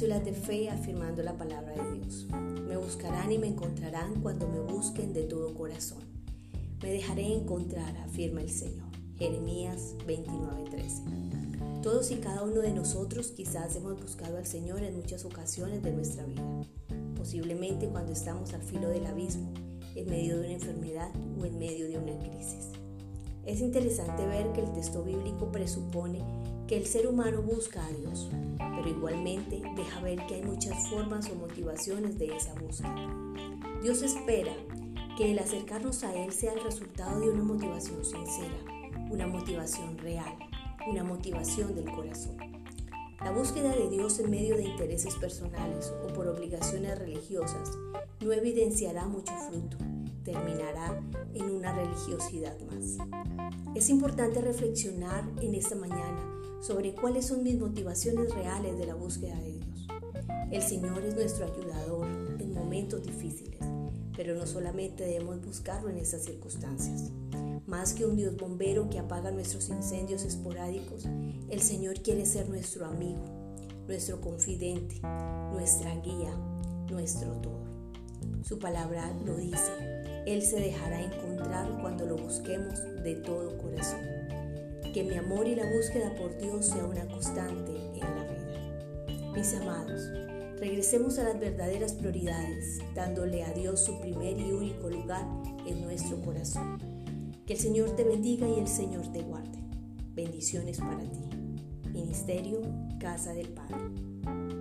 filas de fe afirmando la palabra de Dios. Me buscarán y me encontrarán cuando me busquen de todo corazón. Me dejaré encontrar, afirma el Señor. Jeremías 29:13. Todos y cada uno de nosotros quizás hemos buscado al Señor en muchas ocasiones de nuestra vida, posiblemente cuando estamos al filo del abismo, en medio de una enfermedad o en medio de una crisis. Es interesante ver que el texto bíblico presupone que el ser humano busca a Dios, pero igualmente deja ver que hay muchas formas o motivaciones de esa búsqueda. Dios espera que el acercarnos a Él sea el resultado de una motivación sincera, una motivación real, una motivación del corazón. La búsqueda de Dios en medio de intereses personales o por obligaciones religiosas no evidenciará mucho fruto, terminará en religiosidad más. Es importante reflexionar en esta mañana sobre cuáles son mis motivaciones reales de la búsqueda de Dios. El Señor es nuestro ayudador en momentos difíciles, pero no solamente debemos buscarlo en esas circunstancias. Más que un Dios bombero que apaga nuestros incendios esporádicos, el Señor quiere ser nuestro amigo, nuestro confidente, nuestra guía, nuestro todo. Su palabra lo dice, Él se dejará encontrar cuando lo busquemos de todo corazón. Que mi amor y la búsqueda por Dios sea una constante en la vida. Mis amados, regresemos a las verdaderas prioridades, dándole a Dios su primer y único lugar en nuestro corazón. Que el Señor te bendiga y el Señor te guarde. Bendiciones para ti. Ministerio Casa del Padre.